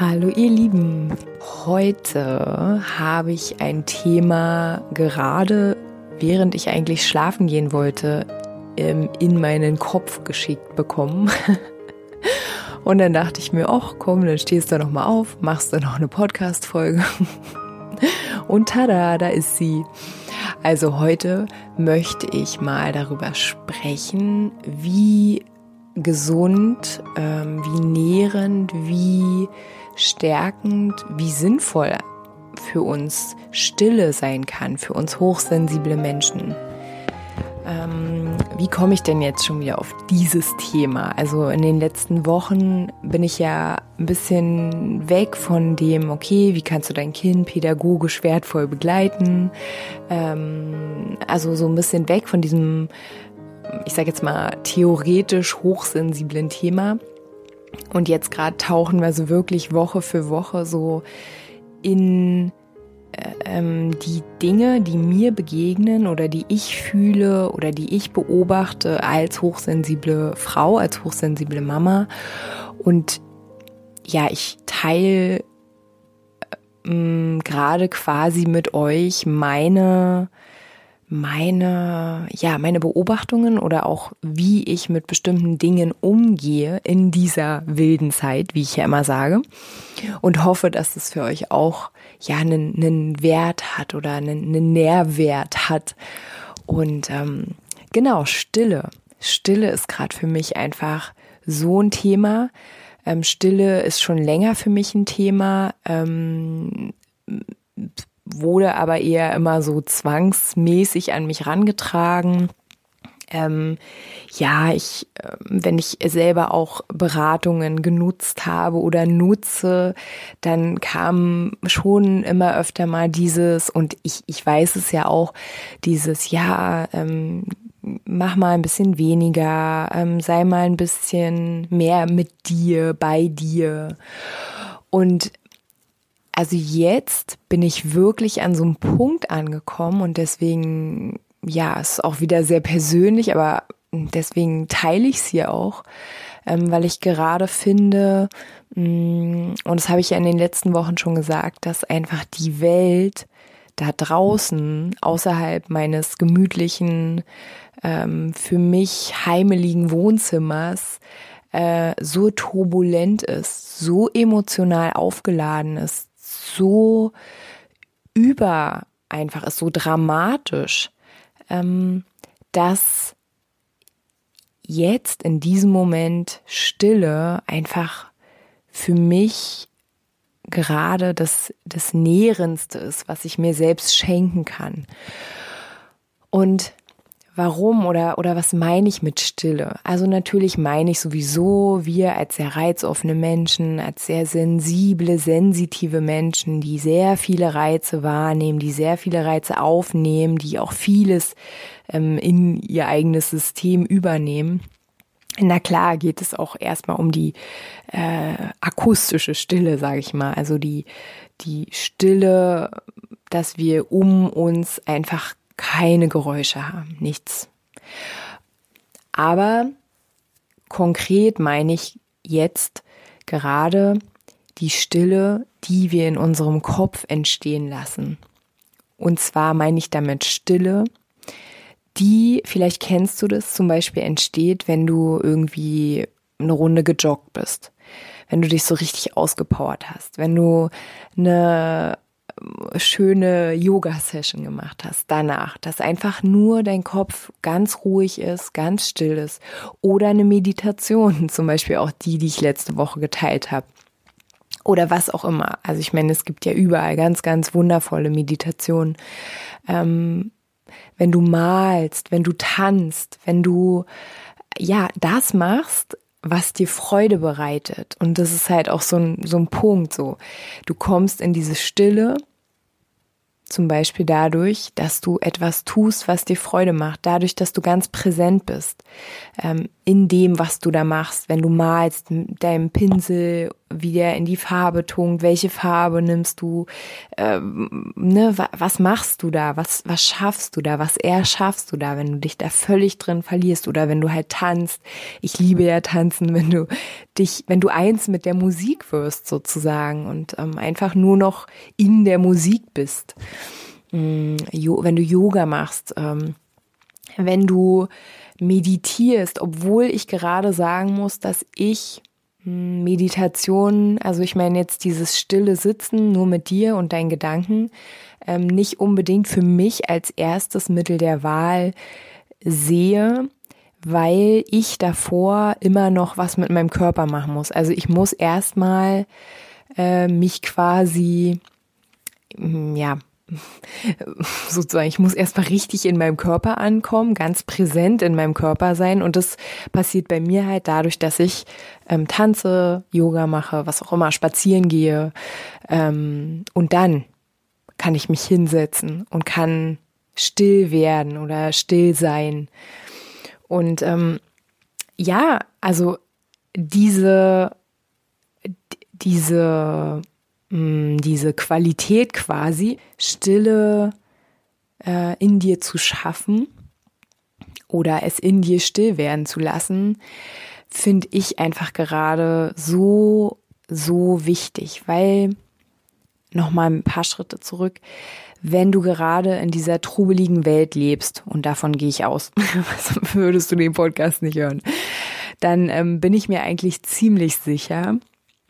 Hallo ihr Lieben, heute habe ich ein Thema gerade während ich eigentlich schlafen gehen wollte ähm, in meinen Kopf geschickt bekommen. Und dann dachte ich mir, ach komm, dann stehst du noch mal auf, machst du noch eine Podcast Folge. Und tada, da ist sie. Also heute möchte ich mal darüber sprechen, wie gesund, ähm, wie nährend, wie stärkend, wie sinnvoll für uns Stille sein kann, für uns hochsensible Menschen. Ähm, wie komme ich denn jetzt schon wieder auf dieses Thema? Also in den letzten Wochen bin ich ja ein bisschen weg von dem, okay, wie kannst du dein Kind pädagogisch wertvoll begleiten? Ähm, also so ein bisschen weg von diesem, ich sage jetzt mal, theoretisch hochsensiblen Thema und jetzt gerade tauchen wir so wirklich Woche für Woche so in äh, ähm, die Dinge, die mir begegnen oder die ich fühle oder die ich beobachte als hochsensible Frau, als hochsensible Mama. Und ja, ich teile äh, gerade quasi mit euch meine meine, ja, meine Beobachtungen oder auch wie ich mit bestimmten Dingen umgehe in dieser wilden Zeit, wie ich ja immer sage. Und hoffe, dass es für euch auch, ja, einen, einen Wert hat oder einen, einen Nährwert hat. Und ähm, genau, Stille. Stille ist gerade für mich einfach so ein Thema. Ähm, Stille ist schon länger für mich ein Thema. Ähm, wurde aber eher immer so zwangsmäßig an mich rangetragen. Ähm, ja, ich, äh, wenn ich selber auch Beratungen genutzt habe oder nutze, dann kam schon immer öfter mal dieses, und ich, ich weiß es ja auch, dieses, ja, ähm, mach mal ein bisschen weniger, ähm, sei mal ein bisschen mehr mit dir, bei dir. Und also jetzt bin ich wirklich an so einem Punkt angekommen und deswegen, ja, ist auch wieder sehr persönlich, aber deswegen teile ich es hier auch, ähm, weil ich gerade finde, mh, mm, und das habe ich ja in den letzten Wochen schon gesagt, dass einfach die Welt da draußen, außerhalb meines gemütlichen, ähm, für mich heimeligen Wohnzimmers, äh, so turbulent ist, so emotional aufgeladen ist, so über einfach ist, so dramatisch, ähm, dass jetzt in diesem Moment Stille einfach für mich gerade das, das Nährendste ist, was ich mir selbst schenken kann. Und Warum oder, oder was meine ich mit Stille? Also natürlich meine ich sowieso wir als sehr reizoffene Menschen, als sehr sensible, sensitive Menschen, die sehr viele Reize wahrnehmen, die sehr viele Reize aufnehmen, die auch vieles ähm, in ihr eigenes System übernehmen. Na klar geht es auch erstmal um die äh, akustische Stille, sage ich mal. Also die, die Stille, dass wir um uns einfach keine Geräusche haben, nichts. Aber konkret meine ich jetzt gerade die Stille, die wir in unserem Kopf entstehen lassen. Und zwar meine ich damit Stille, die, vielleicht kennst du das, zum Beispiel entsteht, wenn du irgendwie eine Runde gejoggt bist, wenn du dich so richtig ausgepowert hast, wenn du eine schöne Yoga-Session gemacht hast danach, dass einfach nur dein Kopf ganz ruhig ist, ganz still ist. Oder eine Meditation, zum Beispiel auch die, die ich letzte Woche geteilt habe. Oder was auch immer. Also ich meine, es gibt ja überall ganz, ganz wundervolle Meditationen. Ähm, wenn du malst, wenn du tanzt, wenn du ja das machst, was dir Freude bereitet. Und das ist halt auch so ein, so ein Punkt so. Du kommst in diese Stille zum Beispiel dadurch, dass du etwas tust, was dir Freude macht, dadurch, dass du ganz präsent bist ähm, in dem, was du da machst, wenn du malst mit deinem Pinsel, wie der in die Farbe tunkt, welche Farbe nimmst du, ähm, ne, was machst du da, was, was schaffst du da, was erschaffst du da, wenn du dich da völlig drin verlierst oder wenn du halt tanzt. Ich liebe ja tanzen, wenn du dich, wenn du eins mit der Musik wirst sozusagen und ähm, einfach nur noch in der Musik bist. Mm, wenn du Yoga machst, ähm, wenn du meditierst, obwohl ich gerade sagen muss, dass ich Meditation, also ich meine jetzt dieses stille Sitzen nur mit dir und deinen Gedanken, ähm, nicht unbedingt für mich als erstes Mittel der Wahl sehe, weil ich davor immer noch was mit meinem Körper machen muss. Also ich muss erstmal äh, mich quasi, mm, ja, sozusagen, ich muss erstmal richtig in meinem Körper ankommen, ganz präsent in meinem Körper sein. Und das passiert bei mir halt dadurch, dass ich ähm, tanze, Yoga mache, was auch immer, spazieren gehe. Ähm, und dann kann ich mich hinsetzen und kann still werden oder still sein. Und ähm, ja, also diese, diese, diese Qualität quasi, Stille äh, in dir zu schaffen oder es in dir still werden zu lassen, finde ich einfach gerade so, so wichtig, weil nochmal ein paar Schritte zurück wenn du gerade in dieser trubeligen Welt lebst, und davon gehe ich aus, würdest du den Podcast nicht hören, dann ähm, bin ich mir eigentlich ziemlich sicher,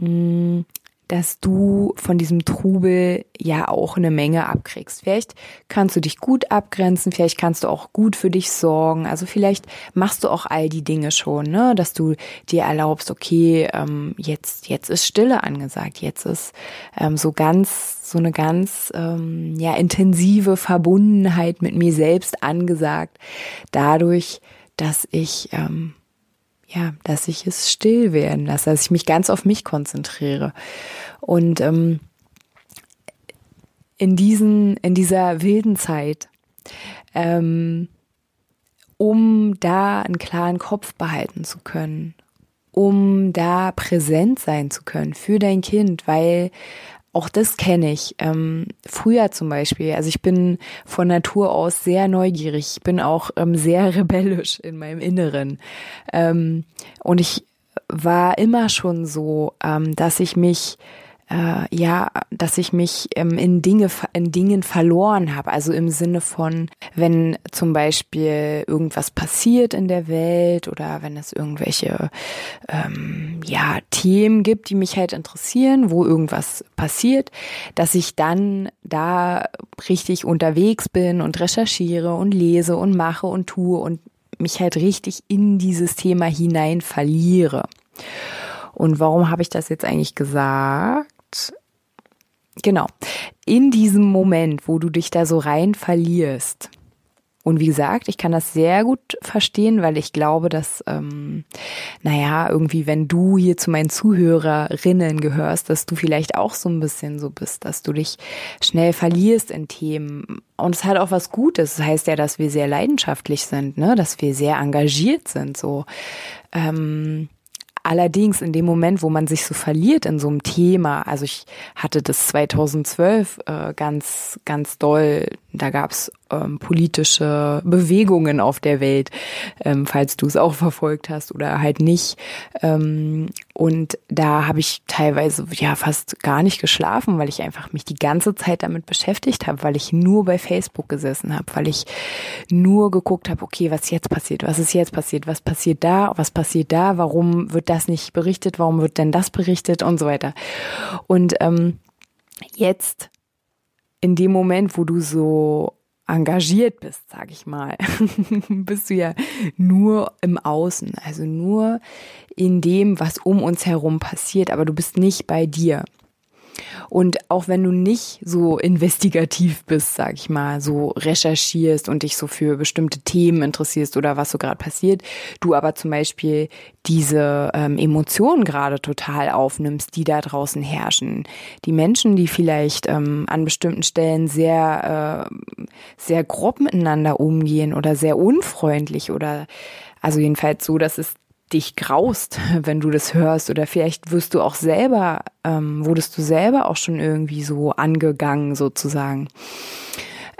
mh, mm, dass du von diesem Trubel ja auch eine Menge abkriegst. Vielleicht kannst du dich gut abgrenzen, vielleicht kannst du auch gut für dich sorgen. Also vielleicht machst du auch all die Dinge schon, ne? dass du dir erlaubst, okay, ähm, jetzt jetzt ist Stille angesagt, jetzt ist ähm, so ganz so eine ganz ähm, ja intensive Verbundenheit mit mir selbst angesagt, dadurch, dass ich ähm, ja, dass ich es still werden lasse, dass ich mich ganz auf mich konzentriere. Und ähm, in diesen, in dieser wilden Zeit, ähm, um da einen klaren Kopf behalten zu können, um da präsent sein zu können für dein Kind, weil auch das kenne ich. Ähm, früher zum Beispiel, also ich bin von Natur aus sehr neugierig, ich bin auch ähm, sehr rebellisch in meinem Inneren. Ähm, und ich war immer schon so, ähm, dass ich mich äh, ja, dass ich mich ähm, in Dinge in Dingen verloren habe. Also im Sinne von, wenn zum Beispiel irgendwas passiert in der Welt oder wenn es irgendwelche ähm, ja Themen gibt, die mich halt interessieren, wo irgendwas passiert, dass ich dann da richtig unterwegs bin und recherchiere und lese und mache und tue und mich halt richtig in dieses Thema hinein verliere. Und warum habe ich das jetzt eigentlich gesagt? Genau, in diesem Moment, wo du dich da so rein verlierst, und wie gesagt, ich kann das sehr gut verstehen, weil ich glaube, dass, ähm, naja, irgendwie, wenn du hier zu meinen Zuhörerinnen gehörst, dass du vielleicht auch so ein bisschen so bist, dass du dich schnell verlierst in Themen. Und es hat auch was Gutes. Das heißt ja, dass wir sehr leidenschaftlich sind, ne, dass wir sehr engagiert sind, so. Ähm, Allerdings in dem Moment, wo man sich so verliert in so einem Thema, also ich hatte das 2012 äh, ganz, ganz doll, da gab's ähm, politische Bewegungen auf der Welt, ähm, falls du es auch verfolgt hast oder halt nicht. Ähm, und da habe ich teilweise ja fast gar nicht geschlafen, weil ich einfach mich die ganze Zeit damit beschäftigt habe, weil ich nur bei Facebook gesessen habe, weil ich nur geguckt habe, okay, was jetzt passiert, was ist jetzt passiert, was passiert da, was passiert da, warum wird das nicht berichtet, warum wird denn das berichtet und so weiter. Und ähm, jetzt in dem Moment, wo du so engagiert bist, sag ich mal, bist du ja nur im Außen, also nur in dem, was um uns herum passiert, aber du bist nicht bei dir. Und auch wenn du nicht so investigativ bist, sag ich mal, so recherchierst und dich so für bestimmte Themen interessierst oder was so gerade passiert, du aber zum Beispiel diese ähm, Emotionen gerade total aufnimmst, die da draußen herrschen. Die Menschen, die vielleicht ähm, an bestimmten Stellen sehr, äh, sehr grob miteinander umgehen oder sehr unfreundlich oder also jedenfalls so, dass es dich graust, wenn du das hörst oder vielleicht wirst du auch selber, ähm, wurdest du selber auch schon irgendwie so angegangen sozusagen.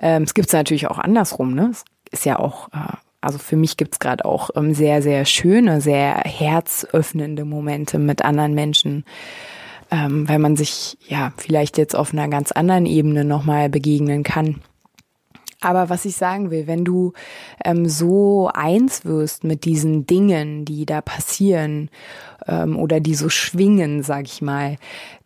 Ähm, es gibt es natürlich auch andersrum, ne? Es ist ja auch, äh, also für mich gibt es gerade auch ähm, sehr, sehr schöne, sehr herzöffnende Momente mit anderen Menschen, ähm, weil man sich ja vielleicht jetzt auf einer ganz anderen Ebene nochmal begegnen kann. Aber was ich sagen will, wenn du ähm, so eins wirst mit diesen Dingen, die da passieren ähm, oder die so schwingen, sag ich mal,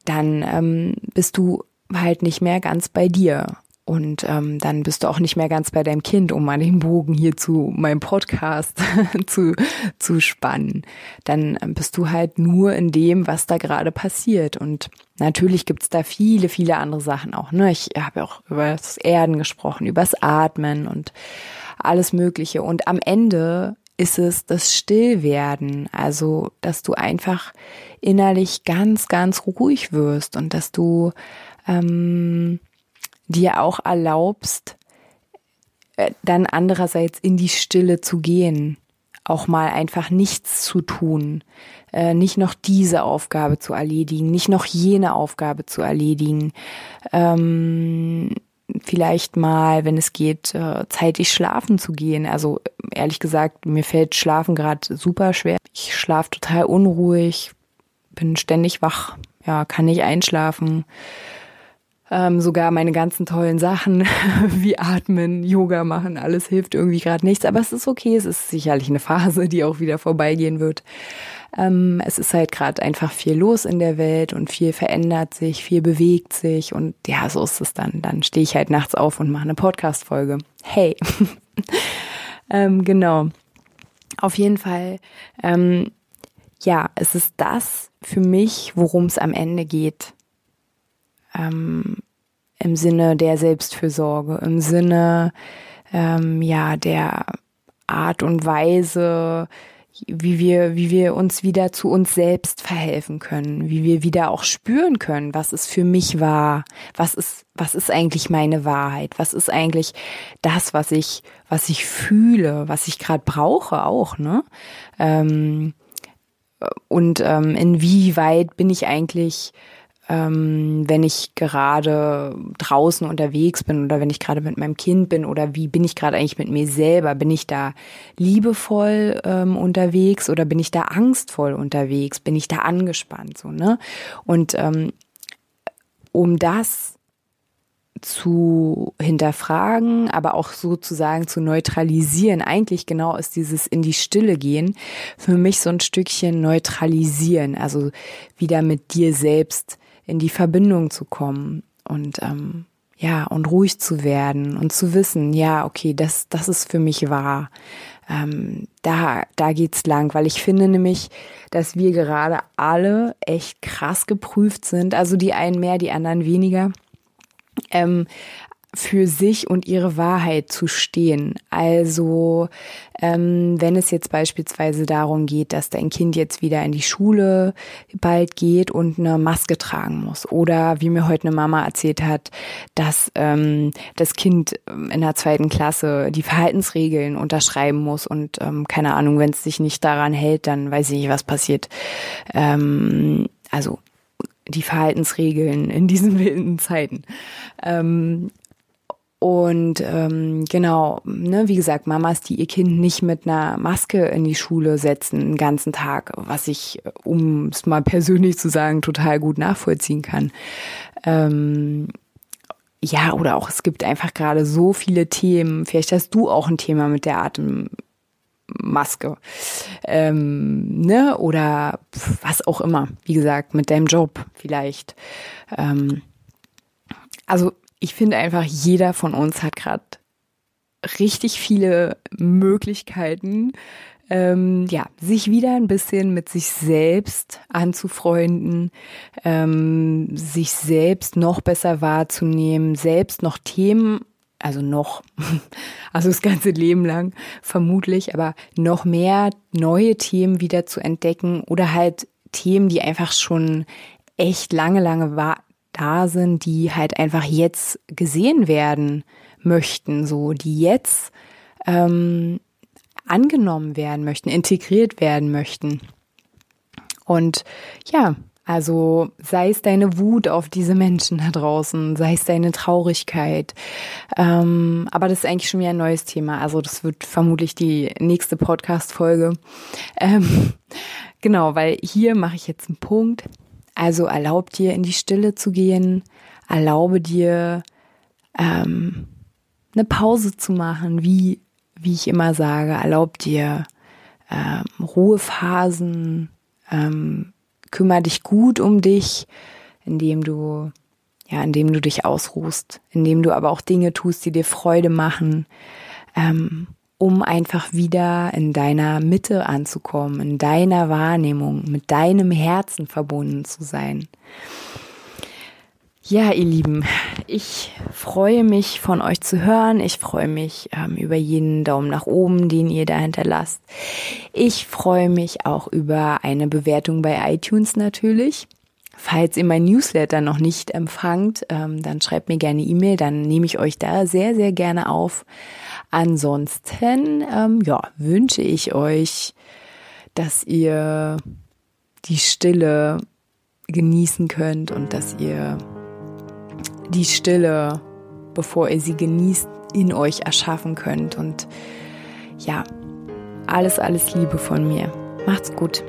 dann ähm, bist du halt nicht mehr ganz bei dir. Und ähm, dann bist du auch nicht mehr ganz bei deinem Kind, um mal den Bogen hier zu meinem Podcast zu, zu spannen. Dann ähm, bist du halt nur in dem, was da gerade passiert. Und natürlich gibt's da viele, viele andere Sachen auch. Ne? Ich habe auch über das Erden gesprochen, über das Atmen und alles Mögliche. Und am Ende ist es das Stillwerden, also dass du einfach innerlich ganz, ganz ruhig wirst und dass du ähm, dir auch erlaubst, äh, dann andererseits in die Stille zu gehen, auch mal einfach nichts zu tun, äh, nicht noch diese Aufgabe zu erledigen, nicht noch jene Aufgabe zu erledigen, ähm, vielleicht mal, wenn es geht, äh, zeitig schlafen zu gehen. Also ehrlich gesagt, mir fällt Schlafen gerade super schwer. Ich schlafe total unruhig, bin ständig wach, ja, kann nicht einschlafen ähm, sogar meine ganzen tollen Sachen wie Atmen, Yoga machen, alles hilft irgendwie gerade nichts. Aber es ist okay, es ist sicherlich eine Phase, die auch wieder vorbeigehen wird. Ähm, es ist halt gerade einfach viel los in der Welt und viel verändert sich, viel bewegt sich und ja, so ist es dann. Dann stehe ich halt nachts auf und mache eine Podcast-Folge. Hey. ähm, genau. Auf jeden Fall, ähm, ja, es ist das für mich, worum es am Ende geht ähm, im Sinne der Selbstfürsorge, im Sinne ähm, ja der Art und Weise, wie wir, wie wir uns wieder zu uns selbst verhelfen können, wie wir wieder auch spüren können, was es für mich war, was ist, was ist eigentlich meine Wahrheit, was ist eigentlich das, was ich, was ich fühle, was ich gerade brauche auch, ne? Ähm, und ähm, inwieweit bin ich eigentlich ähm, wenn ich gerade draußen unterwegs bin oder wenn ich gerade mit meinem Kind bin oder wie bin ich gerade eigentlich mit mir selber? Bin ich da liebevoll ähm, unterwegs oder bin ich da angstvoll unterwegs? Bin ich da angespannt so ne? Und ähm, um das zu hinterfragen, aber auch sozusagen zu neutralisieren. Eigentlich genau ist dieses in die Stille gehen für mich so ein Stückchen neutralisieren, also wieder mit dir selbst in die Verbindung zu kommen und ähm, ja und ruhig zu werden und zu wissen, ja okay, das das ist für mich wahr. Ähm, da da geht's lang, weil ich finde nämlich, dass wir gerade alle echt krass geprüft sind. Also die einen mehr, die anderen weniger. Ähm, für sich und ihre Wahrheit zu stehen. Also ähm, wenn es jetzt beispielsweise darum geht, dass dein Kind jetzt wieder in die Schule bald geht und eine Maske tragen muss. Oder wie mir heute eine Mama erzählt hat, dass ähm, das Kind ähm, in der zweiten Klasse die Verhaltensregeln unterschreiben muss und ähm, keine Ahnung, wenn es sich nicht daran hält, dann weiß ich nicht, was passiert. Ähm, also die Verhaltensregeln in diesen wilden Zeiten. Ähm, und ähm, genau, ne, wie gesagt, Mamas, die ihr Kind nicht mit einer Maske in die Schule setzen den ganzen Tag, was ich, um es mal persönlich zu sagen, total gut nachvollziehen kann. Ähm, ja, oder auch es gibt einfach gerade so viele Themen. Vielleicht hast du auch ein Thema mit der Atemmaske. Ähm, ne? Oder was auch immer. Wie gesagt, mit deinem Job vielleicht. Ähm, also ich finde einfach, jeder von uns hat gerade richtig viele Möglichkeiten, ähm, ja, sich wieder ein bisschen mit sich selbst anzufreunden, ähm, sich selbst noch besser wahrzunehmen, selbst noch Themen, also noch, also das ganze Leben lang vermutlich, aber noch mehr neue Themen wieder zu entdecken oder halt Themen, die einfach schon echt lange, lange war, da sind, die halt einfach jetzt gesehen werden möchten, so die jetzt ähm, angenommen werden möchten, integriert werden möchten. Und ja, also sei es deine Wut auf diese Menschen da draußen, sei es deine Traurigkeit. Ähm, aber das ist eigentlich schon wieder ein neues Thema. Also das wird vermutlich die nächste Podcast-Folge. Ähm, genau, weil hier mache ich jetzt einen Punkt. Also erlaub dir in die Stille zu gehen, erlaube dir ähm, eine Pause zu machen, wie wie ich immer sage, erlaub dir ähm, Ruhephasen, ähm, kümmere dich gut um dich, indem du ja, indem du dich ausruhst, indem du aber auch Dinge tust, die dir Freude machen, ähm, um einfach wieder in deiner Mitte anzukommen, in deiner Wahrnehmung, mit deinem Herzen verbunden zu sein. Ja, ihr Lieben, ich freue mich von euch zu hören. Ich freue mich ähm, über jeden Daumen nach oben, den ihr da hinterlasst. Ich freue mich auch über eine Bewertung bei iTunes natürlich. Falls ihr mein Newsletter noch nicht empfangt, ähm, dann schreibt mir gerne E-Mail, dann nehme ich euch da sehr, sehr gerne auf. Ansonsten, ähm, ja, wünsche ich euch, dass ihr die Stille genießen könnt und dass ihr die Stille, bevor ihr sie genießt, in euch erschaffen könnt. Und ja, alles, alles Liebe von mir. Macht's gut.